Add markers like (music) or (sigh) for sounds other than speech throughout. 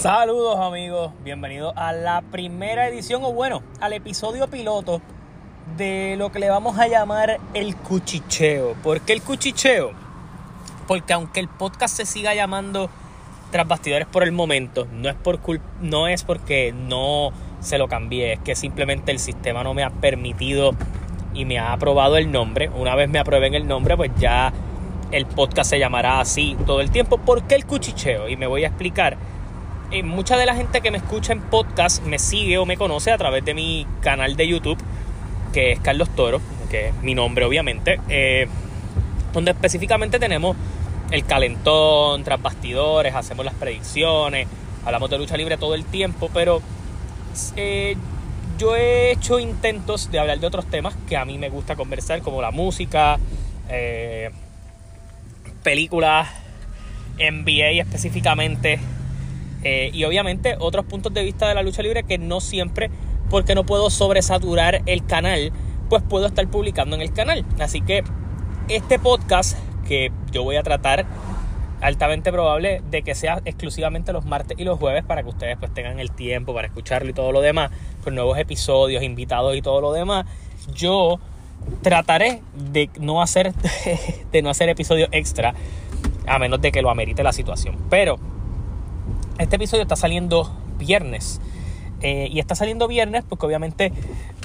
Saludos amigos, bienvenidos a la primera edición o bueno, al episodio piloto de lo que le vamos a llamar el cuchicheo. ¿Por qué el cuchicheo? Porque aunque el podcast se siga llamando Tras Bastidores por el momento, no es, por no es porque no se lo cambié, es que simplemente el sistema no me ha permitido y me ha aprobado el nombre. Una vez me aprueben el nombre, pues ya el podcast se llamará así todo el tiempo. ¿Por qué el cuchicheo? Y me voy a explicar eh, mucha de la gente que me escucha en podcast me sigue o me conoce a través de mi canal de YouTube, que es Carlos Toro, que es mi nombre obviamente, eh, donde específicamente tenemos el calentón, tras bastidores, hacemos las predicciones, hablamos de lucha libre todo el tiempo, pero eh, yo he hecho intentos de hablar de otros temas que a mí me gusta conversar, como la música, películas, NBA específicamente, eh, y obviamente otros puntos de vista de la lucha libre que no siempre, porque no puedo sobresaturar el canal, pues puedo estar publicando en el canal. Así que este podcast que yo voy a tratar altamente probable de que sea exclusivamente los martes y los jueves para que ustedes pues tengan el tiempo para escucharlo y todo lo demás, con nuevos episodios, invitados y todo lo demás. Yo trataré de no hacer (laughs) de no hacer episodios extra a menos de que lo amerite la situación. Pero este episodio está saliendo viernes. Eh, y está saliendo viernes porque obviamente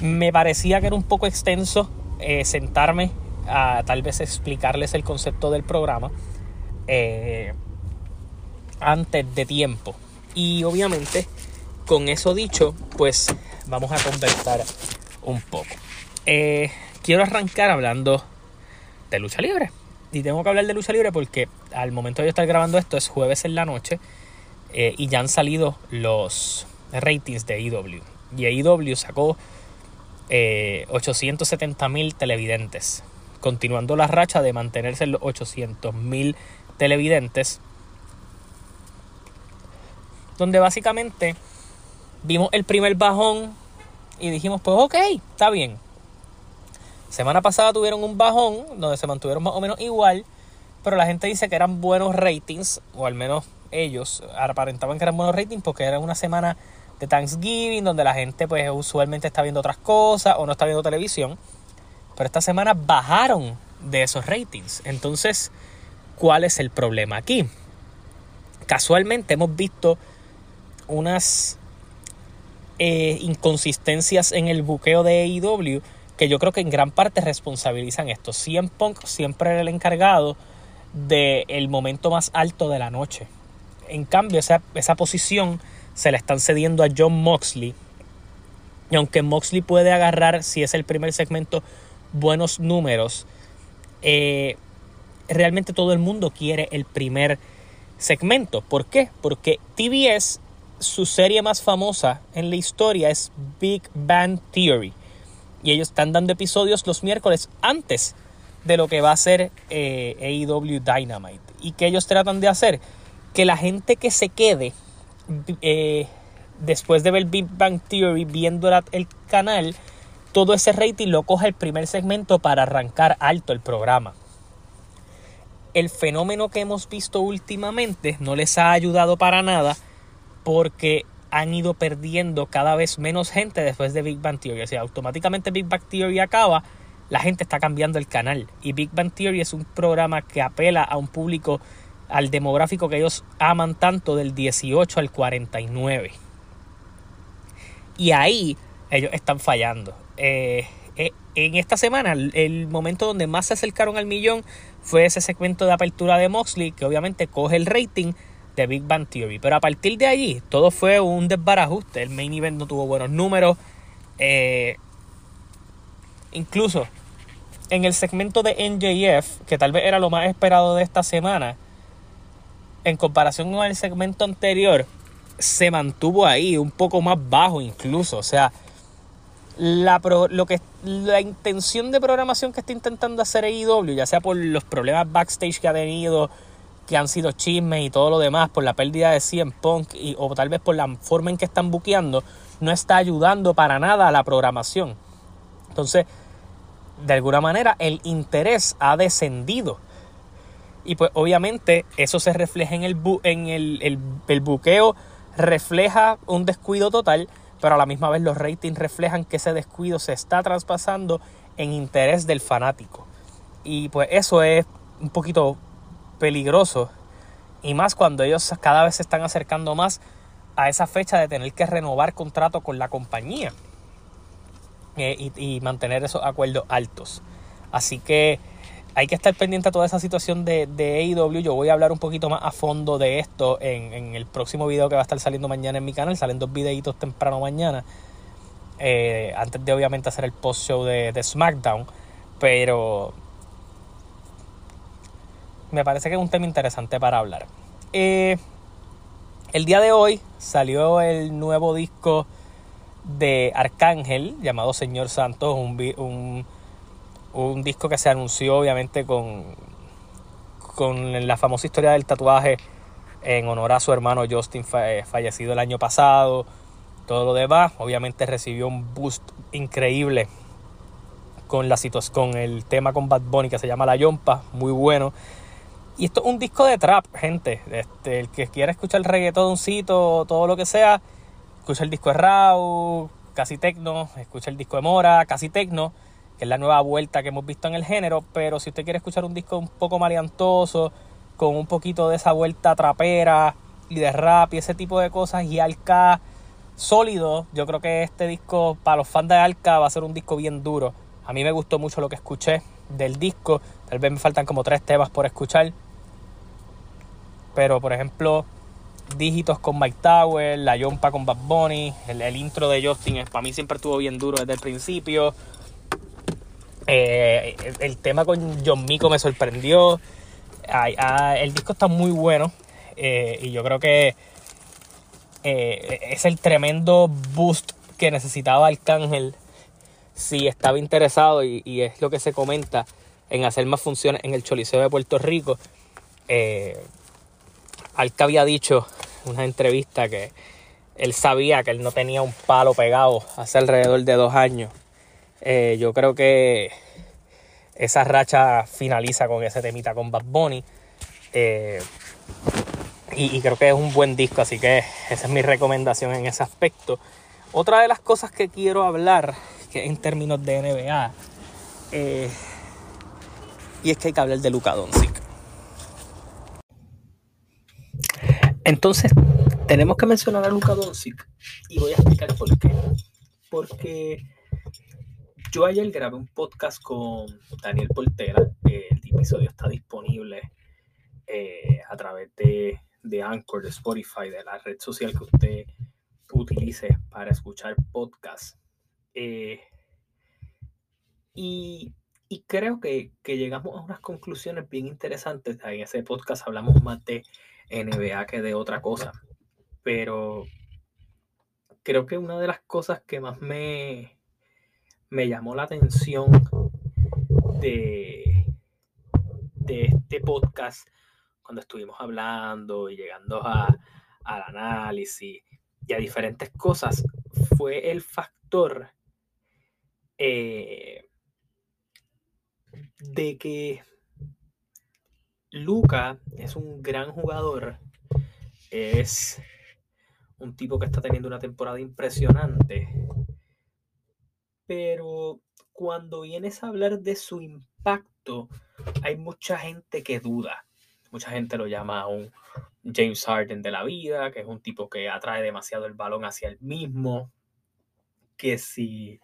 me parecía que era un poco extenso eh, sentarme a tal vez explicarles el concepto del programa eh, antes de tiempo. Y obviamente con eso dicho, pues vamos a conversar un poco. quiero arrancar hablando de lucha libre. Y tengo que hablar de lucha libre porque al momento de yo estar grabando esto es jueves en la noche. Eh, y ya han salido los ratings de AEW. Y AEW sacó 870 eh, mil televidentes, continuando la racha de mantenerse en los 800 mil televidentes, donde básicamente vimos el primer bajón y dijimos, pues ok, está bien. Semana pasada tuvieron un bajón donde se mantuvieron más o menos igual, pero la gente dice que eran buenos ratings, o al menos ellos aparentaban que eran buenos ratings porque era una semana de Thanksgiving donde la gente pues usualmente está viendo otras cosas o no está viendo televisión. Pero esta semana bajaron de esos ratings. Entonces, ¿cuál es el problema aquí? Casualmente hemos visto unas eh, inconsistencias en el buqueo de AEW que yo creo que en gran parte responsabilizan esto. CM Punk siempre era el encargado del momento más alto de la noche. En cambio, esa, posición se la están cediendo a John Moxley. Y aunque Moxley puede agarrar, si es el primer segmento, buenos números, eh, realmente todo el mundo quiere el primer segmento. ¿Por qué? Porque TBS, su serie más famosa en la historia es Big Bang Theory. Y ellos están dando episodios los miércoles antes de lo que va a ser eh, AEW Dynamite. ¿Y que ellos tratan de hacer? Que la gente que se quede eh, después de ver Big Bang Theory viendo el canal, todo ese rating lo coge el primer segmento para arrancar alto el programa. El fenómeno que hemos visto últimamente no les ha ayudado para nada porque han ido perdiendo cada vez menos gente después de Big Bang Theory. O sea, automáticamente Big Bang Theory acaba, la gente está cambiando el canal. Y Big Bang Theory es un programa que apela a un público al demográfico que ellos aman tanto del 18 al 49. Y ahí ellos están fallando. Eh, eh, en esta semana, el, momento donde más se acercaron al millón fue ese segmento de apertura de Moxley, que obviamente coge el rating de Big Bang Theory. Pero a partir de allí, todo fue un desbarajuste. El main event no tuvo buenos números. Eh, incluso en el segmento de NJF, que tal vez era lo más esperado de esta semana, en comparación con el segmento anterior, se mantuvo ahí, un poco más bajo incluso. O sea, la, lo que, la intención de programación que está intentando hacer AEW, ya sea por los problemas backstage que ha tenido, que han sido chismes y todo lo demás, por la pérdida de CM Punk y, o tal vez por la forma en que están buqueando, no está ayudando para nada a la programación. Entonces, de alguna manera, el interés ha descendido. Y pues obviamente eso se refleja en el, en el, buqueo refleja un descuido total, pero a la misma vez los ratings reflejan que ese descuido se está traspasando en interés del fanático. Y pues eso es un poquito peligroso. Y más cuando ellos cada vez se están acercando más a esa fecha de tener que renovar contrato con la compañía. Eh, y, mantener esos acuerdos altos. Así que hay que estar pendiente a toda esa situación de, de AEW. Yo voy a hablar un poquito más a fondo de esto en, el próximo video que va a estar saliendo mañana en mi canal. Salen dos videitos temprano mañana. Eh, antes de obviamente hacer el post show de, de SmackDown. Pero me parece que es un tema interesante para hablar. Eh, el día de hoy salió el nuevo disco de Arcángel llamado Señor Santos, un, disco que se anunció obviamente con, con la famosa historia del tatuaje en honor a su hermano Justin eh, fallecido el año pasado, todo lo demás, obviamente recibió un boost increíble con la con el tema con Bad Bunny que se llama La Yompa, muy bueno. Y esto es un disco de trap, gente. Este, el que quiera escuchar reggaetoncito, todo lo que sea, escucha el disco de Raw, casi tecno, escucha el disco de Mora, casi tecno, que es la nueva vuelta que hemos visto en el género, pero si usted quiere escuchar un disco un poco maleantoso, con un poquito de esa vuelta trapera y de rap y ese tipo de cosas, y Alka sólido, yo creo que este disco para los fans de Alka va a ser un disco bien duro. A mí me gustó mucho lo que escuché del disco, tal vez me faltan como tres temas por escuchar, pero por ejemplo dígitos con Mike Tower, la Yompa con Bad Bunny, el, intro de Justin para mí siempre estuvo bien duro desde el principio. Eh, el, tema con John Mico me sorprendió. Ah, el disco está muy bueno eh, y yo creo que eh, es el tremendo boost que necesitaba Arcángel si estaba interesado y, es lo que se comenta en hacer más funciones en el Choliseo de Puerto Rico. Alca había dicho en una entrevista que él sabía que él no tenía un palo pegado hace alrededor de dos años. Eh, yo creo que esa racha finaliza con ese temita con Bad Bunny. Eh, y, creo que es un buen disco, así que esa es mi recomendación en ese aspecto. Otra de las cosas que quiero hablar, que en términos de NBA, eh, y es que hay que hablar de Luka Doncic. Entonces, tenemos que mencionar a Luka Doncic y voy a explicar por qué. Porque yo ayer grabé un podcast con Daniel Portera. El episodio está disponible eh, a través de, de Anchor, de Spotify, de la red social que usted utilice para escuchar podcasts. Eh, y, creo que, que, llegamos a unas conclusiones bien interesantes. En ese podcast hablamos más de NBA que de otra cosa. Pero creo que una de las cosas que más me, me llamó la atención de, este podcast, cuando estuvimos hablando y llegando a, al análisis y a diferentes cosas, fue el factor eh, de que Luca es un gran jugador. Es un tipo que está teniendo una temporada impresionante. Pero cuando vienes a hablar de su impacto, hay mucha gente que duda. Mucha gente lo llama un James Harden de la vida, que es un tipo que atrae demasiado el balón hacia él mismo. Que si,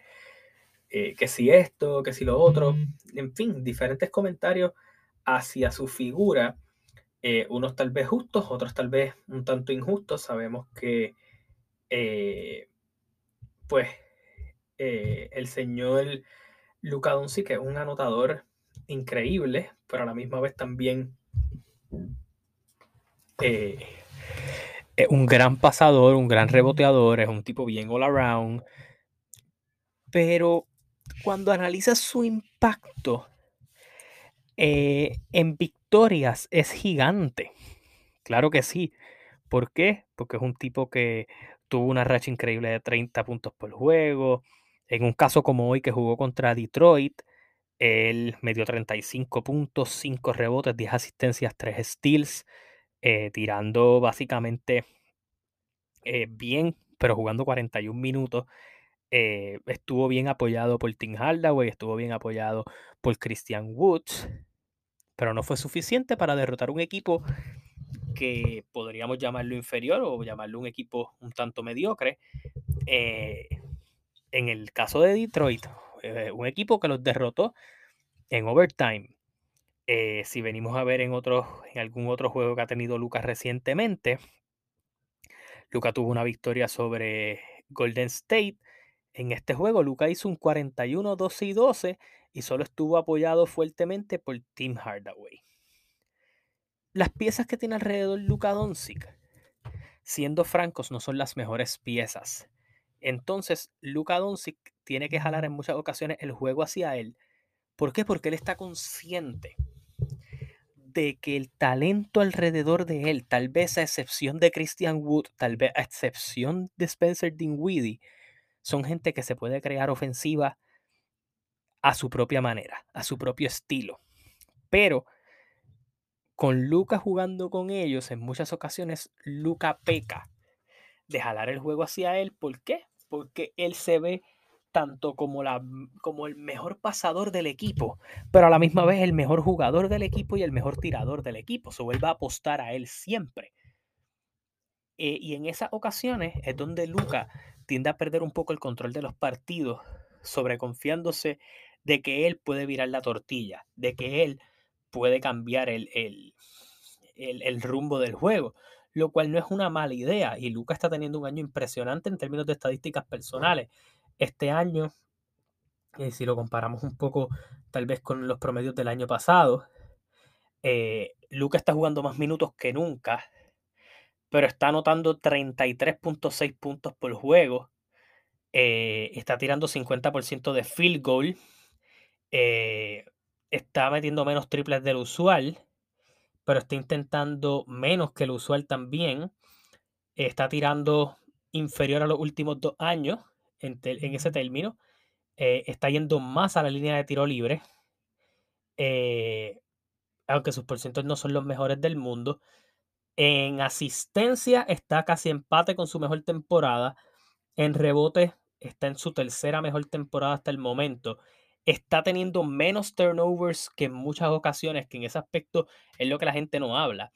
eh, que si esto, que si lo otro. En fin, diferentes comentarios hacia su figura, eh, unos tal vez justos, otros tal vez un tanto injustos. Sabemos que, eh, pues, eh, el señor Luca Doncic es un anotador increíble, pero a la misma vez también es un gran pasador, un gran reboteador, es un tipo bien all around. Pero cuando analizas su impacto eh, en victorias es gigante. Claro que sí. ¿Por qué? Porque es un tipo que tuvo una racha increíble de 30 puntos por juego. En un caso como hoy que jugó contra Detroit, él metió 35 puntos, 5 rebotes, 10 asistencias, 3 steals, eh, tirando básicamente eh, bien, pero jugando 41 minutos. Eh, estuvo bien apoyado por Tim Hardaway, estuvo bien apoyado por Christian Woods, pero no fue suficiente para derrotar un equipo que podríamos llamarlo inferior o llamarlo un equipo un tanto mediocre. En el caso de Detroit, un equipo que los derrotó en overtime. si venimos a ver en, otros, algún otro juego que ha tenido Lucas recientemente, Lucas tuvo una victoria sobre Golden State. En este juego, Luca hizo un 41, 12 y 12 y solo estuvo apoyado fuertemente por Tim Hardaway. Las piezas que tiene alrededor Luca Doncic, siendo francos, no son las mejores piezas. Entonces, Luca Doncic tiene que jalar en muchas ocasiones el juego hacia él. ¿Por qué? Porque él está consciente de que el talento alrededor de él, tal vez a excepción de Christian Wood, tal vez a excepción de Spencer Dinwiddie, son gente que se puede crear ofensiva a su propia manera, a su propio estilo. Pero con Luca jugando con ellos, en muchas ocasiones Luca peca de jalar el juego hacia él. ¿Por qué? Porque él se ve tanto como, la, como el mejor pasador del equipo, pero a la misma vez el mejor jugador del equipo y el mejor tirador del equipo. Se vuelve a apostar a él siempre. Eh, y en esas ocasiones es donde Luca tiende a perder un poco el control de los partidos, sobreconfiándose de que él puede virar la tortilla, de que él puede cambiar el, el, el rumbo del juego lo cual no es una mala idea. Y Luca está teniendo un año impresionante en términos de estadísticas personales este año, eh, si lo comparamos un poco tal vez con los promedios del año pasado, eh, Luca está jugando más minutos que nunca, pero está anotando 33.6 puntos por juego, eh, está tirando 50% de field goal, está metiendo menos triples del usual, pero está intentando menos que el usual también, está tirando inferior a los últimos dos años, en, ese término. Eh, está yendo más a la línea de tiro libre. Eh, aunque sus porcentajes no son los mejores del mundo. En asistencia está casi empate con su mejor temporada. En rebote está en su tercera mejor temporada hasta el momento. Está teniendo menos turnovers que en muchas ocasiones, que en ese aspecto es lo que la gente no habla.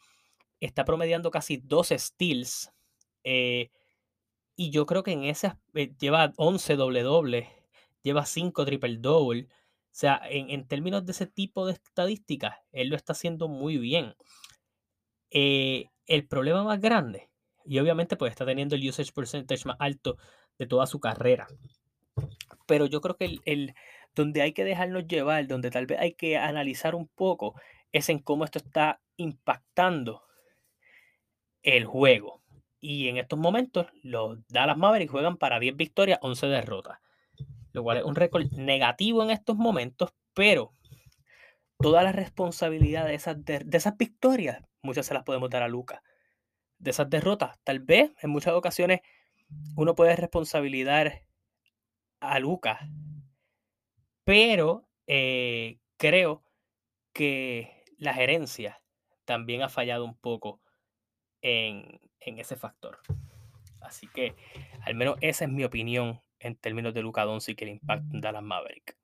Está promediando casi dos steals. Eh, y yo creo que en ese eh, lleva 11 doble doble, lleva 5 triple double. O sea, en, términos de ese tipo de estadísticas, él lo está haciendo muy bien. Eh, el problema más grande, y obviamente pues está teniendo el usage percentage más alto de toda su carrera. Pero yo creo que el, el, donde hay que dejarnos llevar, donde tal vez hay que analizar un poco, es en cómo esto está impactando el juego. Y en estos momentos los Dallas Mavericks juegan para 10 victorias, 11 derrotas. Lo cual es un récord negativo en estos momentos, pero toda la responsabilidad de esas, de, esas victorias, muchas se las podemos dar a Lucas. De esas derrotas, tal vez en muchas ocasiones uno puede responsabilizar a Lucas, pero eh, creo que la gerencia también ha fallado un poco en, en ese factor. Así que al menos esa es mi opinión en términos de Luca Doncic y el impacto en Dallas Maverick.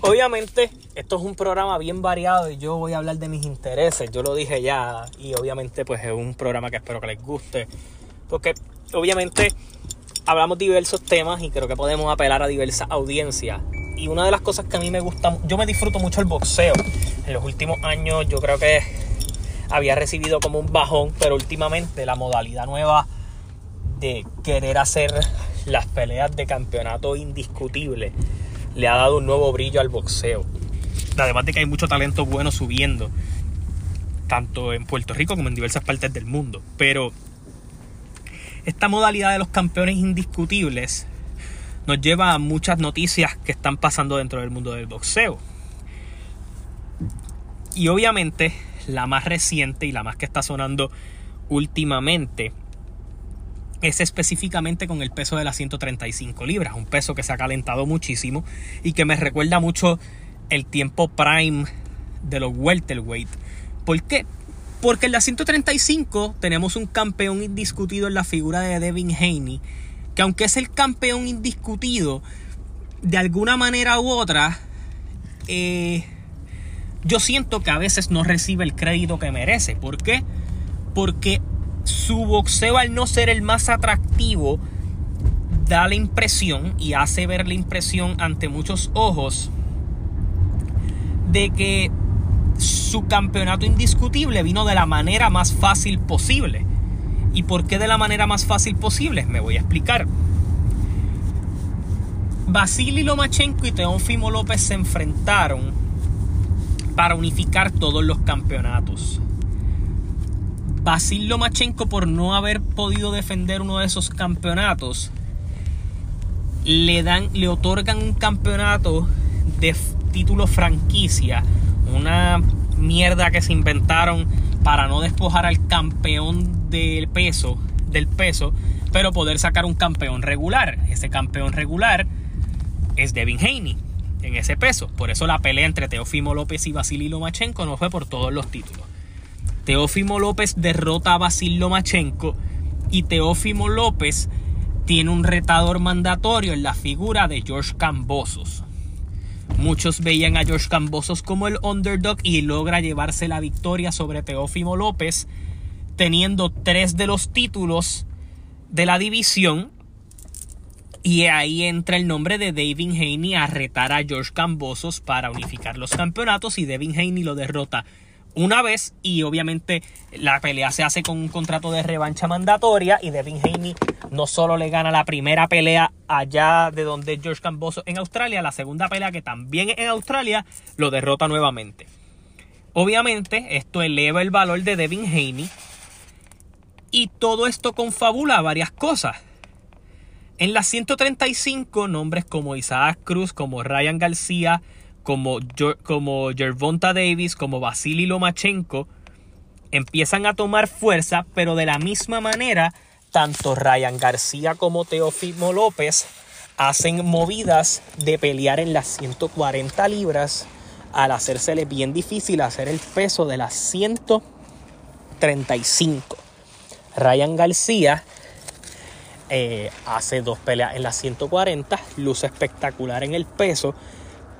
Obviamente, esto es un programa bien variado y yo voy a hablar de mis intereses. Yo lo dije ya y obviamente pues es un programa que espero que les guste. Porque obviamente hablamos diversos temas y creo que podemos apelar a diversas audiencias. Y una de las cosas que a mí me gusta, yo me disfruto mucho el boxeo. En los últimos años yo creo que había recibido como un bajón, pero últimamente la modalidad nueva de querer hacer las peleas de campeonato indiscutible le ha dado un nuevo brillo al boxeo. Además de que hay mucho talento bueno subiendo, tanto en Puerto Rico como en diversas partes del mundo. Pero esta modalidad de los campeones indiscutibles nos lleva a muchas noticias que están pasando dentro del mundo del boxeo. Y obviamente la más reciente y la más que está sonando últimamente es específicamente con el peso de las 135 libras, un peso que se ha calentado muchísimo y que me recuerda mucho el tiempo prime de los welterweight. ¿Por qué? Porque en la 135 tenemos un campeón indiscutido en la figura de Devin Haney, que aunque es el campeón indiscutido, de alguna manera u otra, eh, yo siento que a veces no recibe el crédito que merece. ¿Por qué? Porque su boxeo al no ser el más atractivo da la impresión y hace ver la impresión ante muchos ojos de que su campeonato indiscutible vino de la manera más fácil posible. ¿Y por qué de la manera más fácil posible? Me voy a explicar. Vasily Lomachenko y Teófimo López se enfrentaron para unificar todos los campeonatos. Vasily Lomachenko, por no haber podido defender uno de esos campeonatos, le dan, le otorgan un campeonato de título franquicia, una mierda que se inventaron para no despojar al campeón del peso, del peso, pero poder sacar un campeón regular. Ese campeón regular es Devin Haney en ese peso. Por eso la pelea entre Teofimo López y Vasily Lomachenko no fue por todos los títulos. Teófimo López derrota a Vasily Lomachenko y Teófimo López tiene un retador mandatorio en la figura de George Cambosos. Muchos veían a George Cambosos como el underdog y logra llevarse la victoria sobre Teófimo López, teniendo tres de los títulos de la división. Y ahí entra el nombre de Devin Haney a retar a George Cambosos para unificar los campeonatos y Devin Haney lo derrota una vez y obviamente la pelea se hace con un contrato de revancha mandatoria y Devin Haney no solo le gana la primera pelea allá de donde George Camboso en Australia, la segunda pelea que también en Australia lo derrota nuevamente. Obviamente esto eleva el valor de Devin Haney y todo esto confabula varias cosas. En las 135 nombres como Isaac Cruz, como Ryan García, como, como Gervonta Davis, como Vasily Lomachenko, empiezan a tomar fuerza, pero de la misma manera, tanto Ryan García como Teofimo López hacen movidas de pelear en las 140 libras al hacérsele bien difícil hacer el peso de las 135. Ryan García eh, hace dos peleas en las 140, luce espectacular en el peso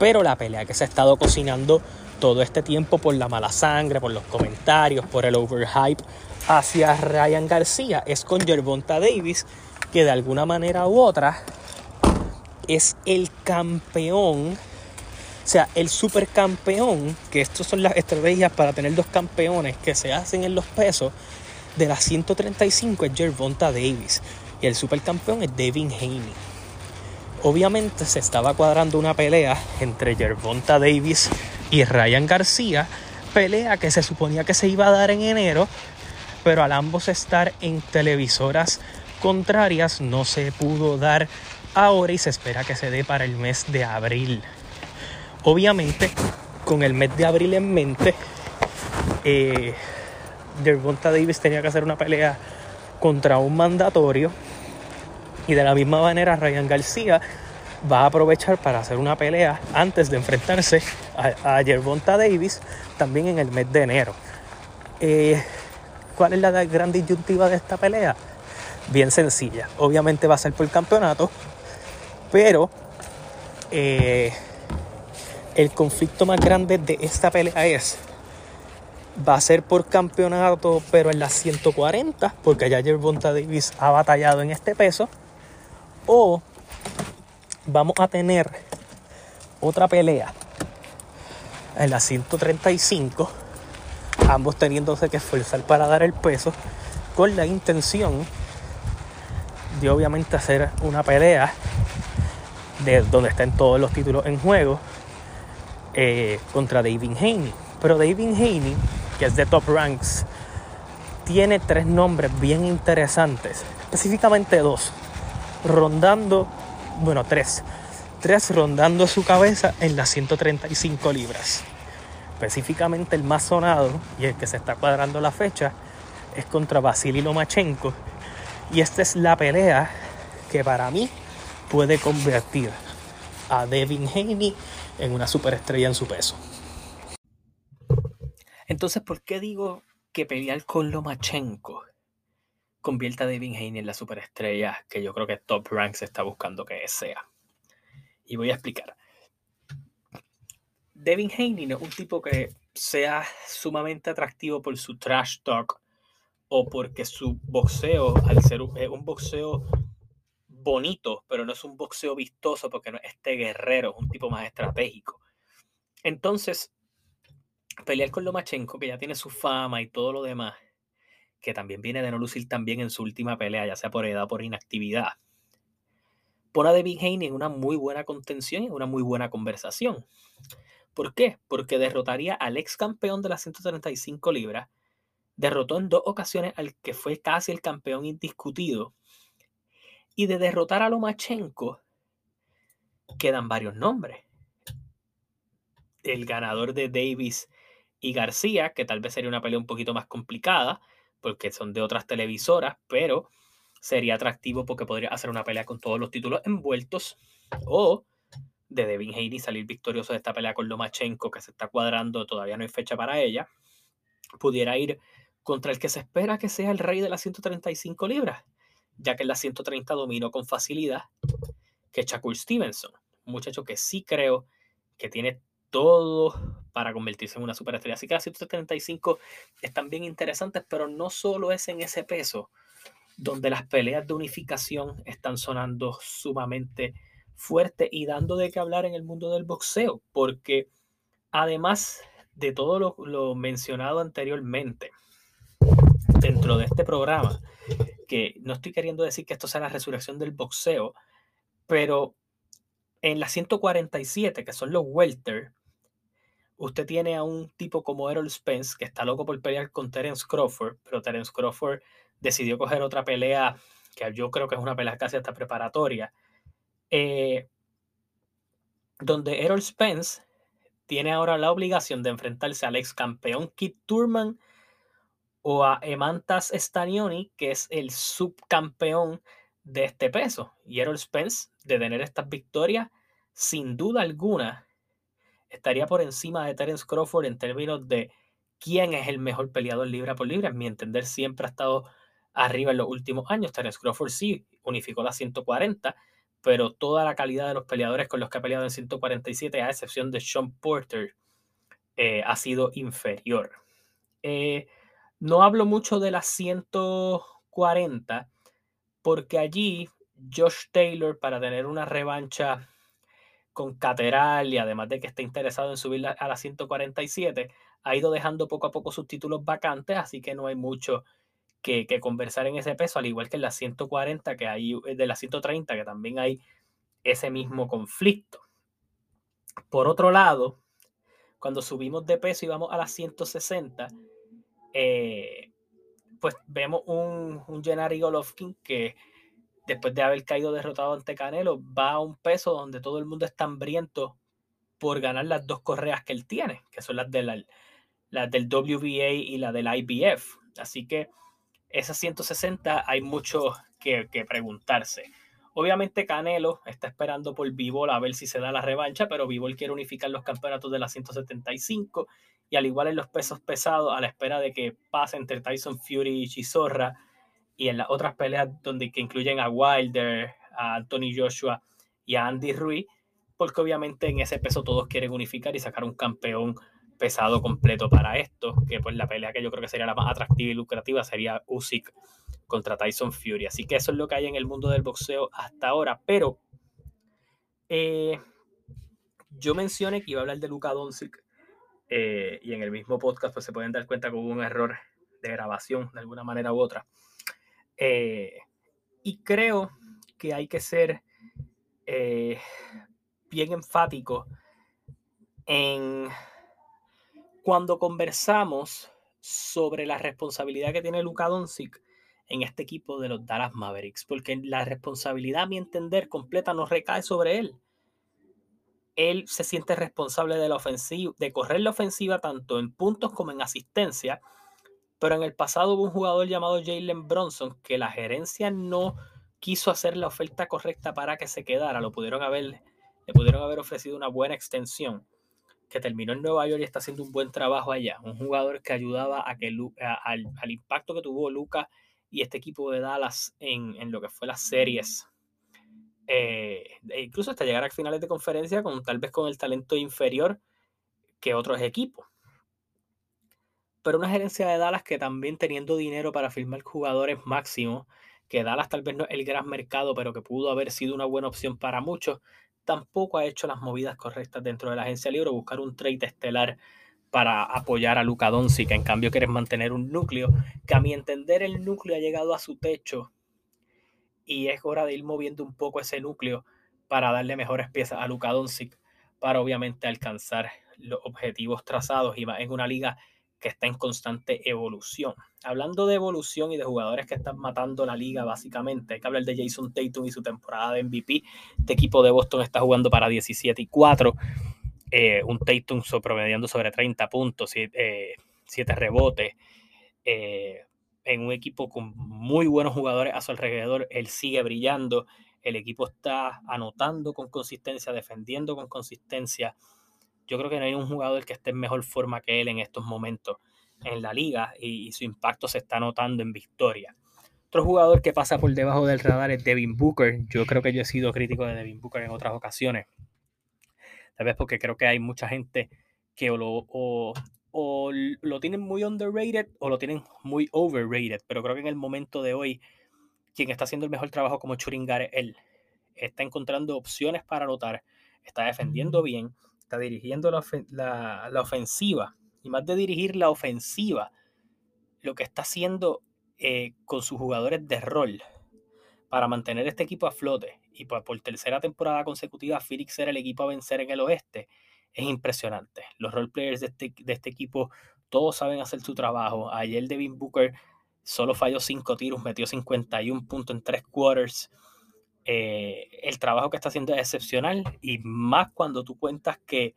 pero la pelea que se ha estado cocinando todo este tiempo por la mala sangre, por los comentarios, por el overhype hacia Ryan García es con Gervonta Davis, que de alguna manera u otra es el campeón, o sea, el supercampeón, que estas son las estrategias para tener dos campeones que se hacen en los pesos, de las 135 es Gervonta Davis y el supercampeón es Devin Haney. Obviamente se estaba cuadrando una pelea entre Gervonta Davis y Ryan García, pelea que se suponía que se iba a dar en enero, pero al ambos estar en televisoras contrarias no se pudo dar ahora y se espera que se dé para el mes de abril. Obviamente, con el mes de abril en mente, eh, Davis tenía que hacer una pelea contra un mandatorio y de la misma manera Ryan García va a aprovechar para hacer una pelea antes de enfrentarse a, a Davis también en el mes de enero. Eh, ¿Cuál es la gran disyuntiva de esta pelea? Bien sencilla. Obviamente va a ser por campeonato, pero eh, el conflicto más grande de esta pelea es va a ser por campeonato, pero en las 140, porque ya Gervonta Davis ha batallado en este peso o vamos a tener otra pelea en la 135, ambos teniéndose que esforzar para dar el peso, con la intención de obviamente hacer una pelea de donde estén todos los títulos en juego eh, contra David Haney. Pero David Haney, que es de Top Ranks, tiene tres nombres bien interesantes, específicamente dos rondando, bueno, tres, tres rondando su cabeza en las 135 libras. Específicamente el más sonado y el que se está cuadrando la fecha es contra Vasily Lomachenko. Y esta es la pelea que para mí puede convertir a Devin Haney en una superestrella en su peso. Entonces, ¿por qué digo que pelear con Lomachenko convierta a Devin Haney en la superestrella que yo creo que Top Ranks está buscando que sea. Y voy a explicar. Devin Haney no es un tipo que sea sumamente atractivo por su trash talk o porque su boxeo, al ser un, un boxeo bonito, pero no es un boxeo vistoso porque no es este guerrero, es un tipo más estratégico. Entonces, pelear con Lomachenko, que ya tiene su fama y todo lo demás, que también viene de no lucir también en su última pelea, ya sea por edad o por inactividad, pone a Devin Haney en una muy buena contención y en una muy buena conversación. ¿Por qué? Porque derrotaría al ex campeón de las 135 libras, derrotó en dos ocasiones al que fue casi el campeón indiscutido, y de derrotar a Lomachenko quedan varios nombres. El ganador de Davis y García, que tal vez sería una pelea un poquito más complicada, porque son de otras televisoras, pero sería atractivo porque podría hacer una pelea con todos los títulos envueltos. O de Devin Haney salir victorioso de esta pelea con Lomachenko, que se está cuadrando, todavía no hay fecha para ella. Pudiera ir contra el que se espera que sea el rey de las 135 libras, ya que en las 130 dominó con facilidad, que Shakur Stevenson, un muchacho que sí creo que tiene todo para convertirse en una superestrella. Así que las 135 están bien interesantes, pero no solo es en ese peso donde las peleas de unificación están sonando sumamente fuerte y dando de qué hablar en el mundo del boxeo, porque además de todo lo, lo mencionado anteriormente dentro de este programa, que no estoy queriendo decir que esto sea la resurrección del boxeo, pero en las 147, que son los welter, usted tiene a un tipo como Errol Spence, que está loco por pelear con Terence Crawford, pero Terence Crawford decidió coger otra pelea, que yo creo que es una pelea casi hasta preparatoria, eh, donde Errol Spence tiene ahora la obligación de enfrentarse al ex campeón Kit Turman o a Emantas Stanioni, que es el subcampeón de este peso. Y Errol Spence, de tener estas victorias, sin duda alguna, estaría por encima de Terence Crawford en términos de quién es el mejor peleador libra por libra. En mi entender, siempre ha estado arriba en los últimos años. Terence Crawford sí unificó la 140, pero toda la calidad de los peleadores con los que ha peleado en 147, a excepción de Sean Porter, eh, ha sido inferior. Eh, no hablo mucho de las 140, porque allí Josh Taylor, para tener una revancha con Cateral y además de que está interesado en subir a la 147, ha ido dejando poco a poco sus títulos vacantes, así que no hay mucho que, conversar en ese peso, al igual que en la 140, que hay eh, de la 130, que también hay ese mismo conflicto. Por otro lado, cuando subimos de peso y vamos a las 160, eh, pues vemos un, un Gennady Golovkin que después de haber caído derrotado ante Canelo, va a un peso donde todo el mundo está hambriento por ganar las dos correas que él tiene, que son las, de las del WBA y la del IBF. Así que esas 160 hay mucho que, preguntarse. Obviamente Canelo está esperando por Vivol a ver si se da la revancha, pero Vivol quiere unificar los campeonatos de las 175 y al igual en los pesos pesados, a la espera de que pase entre Tyson Fury y Chisora y en las otras peleas donde que incluyen a Wilder, a Anthony Joshua y a Andy Ruiz, porque obviamente en ese peso todos quieren unificar y sacar un campeón pesado completo para esto, que pues la pelea que yo creo que sería la más atractiva y lucrativa sería Usyk contra Tyson Fury. Así que eso es lo que hay en el mundo del boxeo hasta ahora, pero eh, yo mencioné que iba a hablar de Luka Doncic eh, y en el mismo podcast pues se pueden dar cuenta que hubo un error de grabación de alguna manera u otra. Eh, y creo que hay que ser eh, bien enfático en cuando conversamos sobre la responsabilidad que tiene Luka Doncic en este equipo de los Dallas Mavericks, porque la responsabilidad, a mi entender, completa no recae sobre él. Él se siente responsable de la ofensiva, de correr la ofensiva tanto en puntos como en asistencia, pero en el pasado hubo un jugador llamado Jalen Bronson que la gerencia no quiso hacer la oferta correcta para que se quedara. Lo pudieron haber, le pudieron haber ofrecido una buena extensión. que terminó en Nueva York y está haciendo un buen trabajo allá. Un jugador que ayudaba a que al, al, impacto que tuvo Luca y este equipo de Dallas en, en lo que fue las series. Eh, e incluso hasta llegar a finales de conferencia con tal vez con el talento inferior que otros equipos. Pero una gerencia de Dallas que también teniendo dinero para firmar jugadores máximos, que Dallas tal vez no es el gran mercado, pero que pudo haber sido una buena opción para muchos, tampoco ha hecho las movidas correctas dentro de la agencia libre, buscar un trade estelar para apoyar a Luca Doncic, que en cambio quieres mantener un núcleo, que a mi entender el núcleo ha llegado a su techo y es hora de ir moviendo un poco ese núcleo para darle mejores piezas a Luka Doncic para obviamente alcanzar los objetivos trazados y más en una liga que está en constante evolución. Hablando de evolución y de jugadores que están matando la liga, básicamente, hay que hablar de Jason Tatum y su temporada de MVP. Este equipo de Boston está jugando para 17 y 4. Eh, un Tatum promediando sobre 30 puntos, 7 eh, rebotes. Eh, en un equipo con muy buenos jugadores a su alrededor. Él sigue brillando. El equipo está anotando con consistencia, defendiendo con consistencia yo creo que no hay un jugador que esté en mejor forma que él en estos momentos en la liga y, su impacto se está notando en victoria. Otro jugador que pasa por debajo del radar es Devin Booker. Yo creo que yo he sido crítico de Devin Booker en otras ocasiones. Tal vez porque creo que hay mucha gente que o lo, o lo tienen muy underrated o lo tienen muy overrated. Pero creo que en el momento de hoy, quien está haciendo el mejor trabajo como Churingar es él. Está encontrando opciones para anotar, está defendiendo bien dirigiendo la, ofensiva. Y más de dirigir la ofensiva, lo que está haciendo eh, con sus jugadores de rol para mantener este equipo a flote y por, tercera temporada consecutiva Phoenix era el equipo a vencer en el oeste, es impresionante. Los role players de este, de este equipo todos saben hacer su trabajo. Ayer Devin Booker solo falló 5 tiros, metió 51 puntos en 3 quarters. Eh, el trabajo que está haciendo es excepcional y más cuando tú cuentas que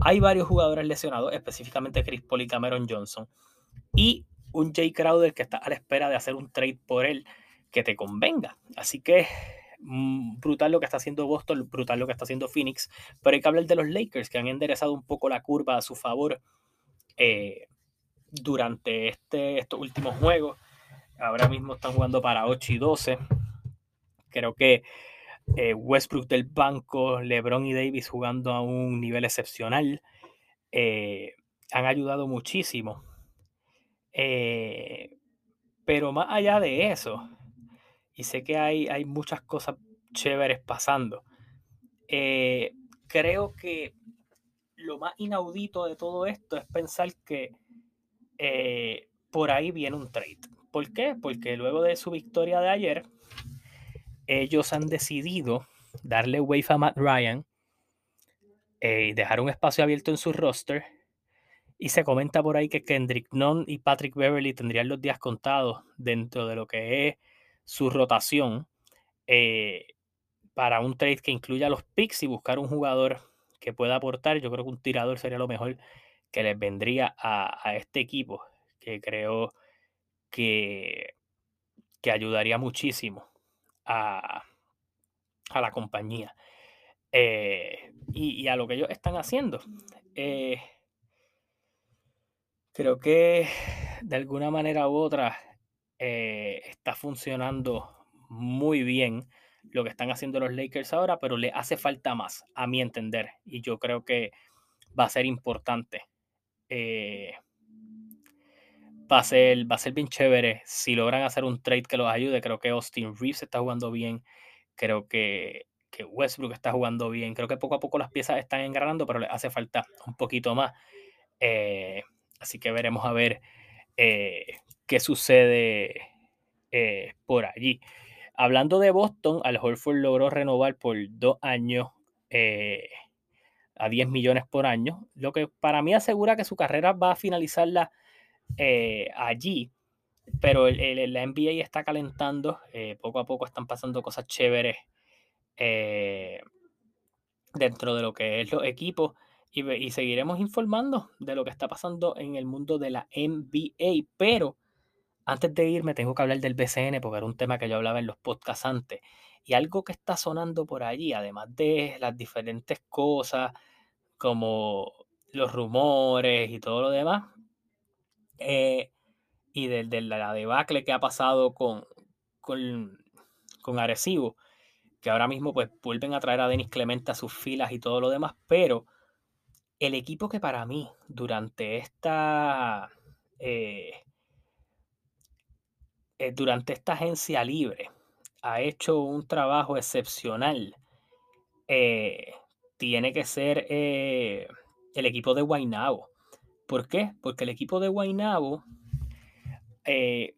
hay varios jugadores lesionados, específicamente Chris Paul y Cameron Johnson, y un Jay Crowder que está a la espera de hacer un trade por él que te convenga. Así que mm, brutal lo que está haciendo Boston, brutal lo que está haciendo Phoenix, pero hay que hablar de los Lakers que han enderezado un poco la curva a su favor eh, durante este, estos últimos juegos. Ahora mismo están jugando para 8 y 12 Creo que eh, Westbrook del banco, LeBron y Davis jugando a un nivel excepcional, eh, han ayudado muchísimo. Eh, pero más allá de eso, y sé que hay, hay muchas cosas chéveres pasando, creo que lo más inaudito de todo esto es pensar que por ahí viene un trade. ¿Por qué? Porque luego de su victoria de ayer, ellos han decidido darle wave a Matt Ryan eh, y dejar un espacio abierto en su roster. Y se comenta por ahí que Kendrick Nunn y Patrick Beverly tendrían los días contados dentro de lo que es su rotación eh, para un trade que incluya los picks y buscar un jugador que pueda aportar. Yo creo que un tirador sería lo mejor que les vendría a, este equipo, que creo que ayudaría muchísimo a, la compañía eh, y, a lo que ellos están haciendo. Eh, creo que de alguna manera u otra eh, está funcionando muy bien lo que están haciendo los Lakers ahora, pero le hace falta más, a mi entender, y yo creo que va a ser importante va a ser, va a ser bien chévere si logran hacer un trade que los ayude. Creo que Austin Reeves está jugando bien. Creo que, Westbrook está jugando bien. Creo que poco a poco las piezas están engranando, pero le hace falta un poquito más. Eh, así que veremos a ver eh, qué sucede eh, por allí. Hablando de Boston, Al Horford logró renovar por dos años a 10 millones por año, lo que para mí asegura que su carrera va a finalizarla eh, allí. Pero el, la NBA está calentando, eh, poco a poco están pasando cosas chéveres eh, dentro de lo que es los equipos y, y, seguiremos informando de lo que está pasando en el mundo de la NBA. Pero antes de irme tengo que hablar del BCN porque era un tema que yo hablaba en los podcasts antes. Y algo que está sonando por allí, además de las diferentes cosas como los rumores y todo lo demás. Eh, y de, la debacle que ha pasado con, con, con Arecibo, que ahora mismo pues vuelven a traer a Denis Clemente a sus filas y todo lo demás, pero el equipo que para mí durante esta eh, eh, durante esta agencia libre ha hecho un trabajo excepcional tiene que ser el equipo de Guaynabo. ¿Por qué? Porque el equipo de Guaynabo eh,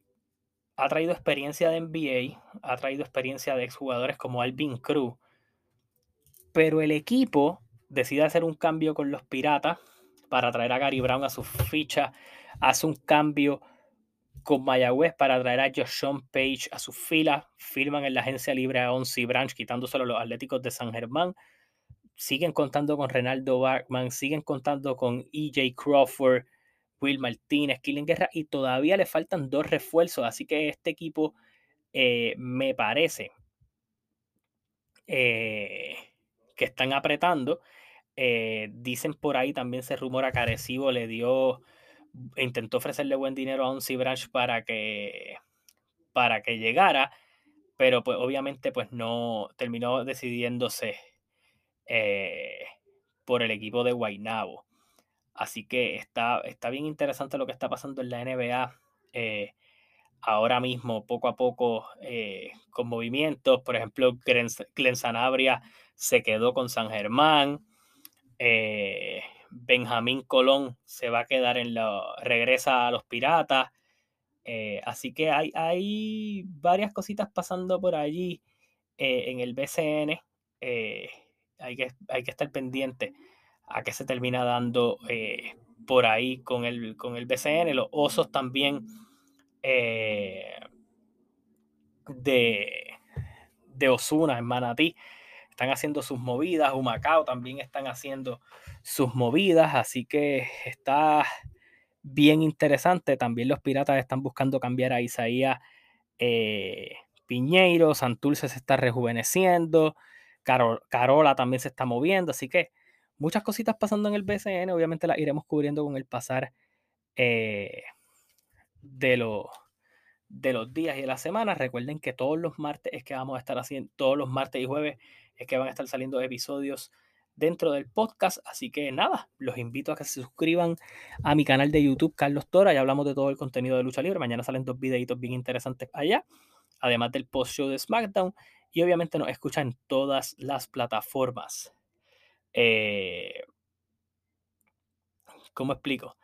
ha traído experiencia de NBA, ha traído experiencia de exjugadores como Alvin Cruz, pero el equipo decide hacer un cambio con los Piratas para traer a Gary Brown a su ficha, hace un cambio con Mayagüez para traer a Joshon Page a su fila, firman en la agencia libre a Onsi Branch, quitándoselo a los Atléticos de San Germán, siguen contando con Renaldo Bachman, siguen contando con EJ Crawford, Will Martínez, Killing Guerra y todavía le faltan dos refuerzos. Así que este equipo eh, me parece eh, que están apretando. Eh, dicen por ahí también se rumora que le dio, intentó ofrecerle buen dinero a Onsi Branch para que, para que llegara, pero pues obviamente pues no terminó decidiéndose por el equipo de Guaynabo. Así que está, está bien interesante lo que está pasando en la NBA eh, ahora mismo, poco a poco, eh, con movimientos. Por ejemplo, Glen Sanabria se quedó con San Germán. Eh, Benjamín Colón se va a quedar en la. regresa a los Piratas. así que hay, hay varias cositas pasando por allí en el BCN. Hay, que, hay que estar pendiente a qué se termina dando eh, por ahí con el, con el BCN. Los osos también eh, de, de Osuna en Manatí están haciendo sus movidas. Humacao también están haciendo sus movidas. Así que está bien interesante. También los piratas están buscando cambiar a Isaías eh, Piñeiro. Santurce se está rejuveneciendo. Carola también se está moviendo. Así que muchas cositas pasando en el BCN. Obviamente las iremos cubriendo con el pasar eh, de, los de los días y de las semanas. Recuerden que todos los martes es que vamos a estar haciendo, todos los martes y jueves es que van a estar saliendo episodios dentro del podcast. Así que nada, los invito a que se suscriban a mi canal de YouTube, Carlos Tora. Ya hablamos de todo el contenido de lucha libre. Mañana salen dos videitos bien interesantes allá, además del post show de SmackDown. Y obviamente nos escuchan en todas las plataformas. Eh, ¿Cómo explico?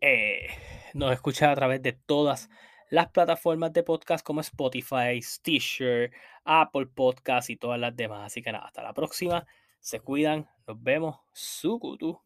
Eh, nos escucha a través de todas las plataformas de podcast como Spotify, Stitcher, Apple Podcast y todas las demás. Así que nada, hasta la próxima. Se cuidan. Nos vemos. Sukutu.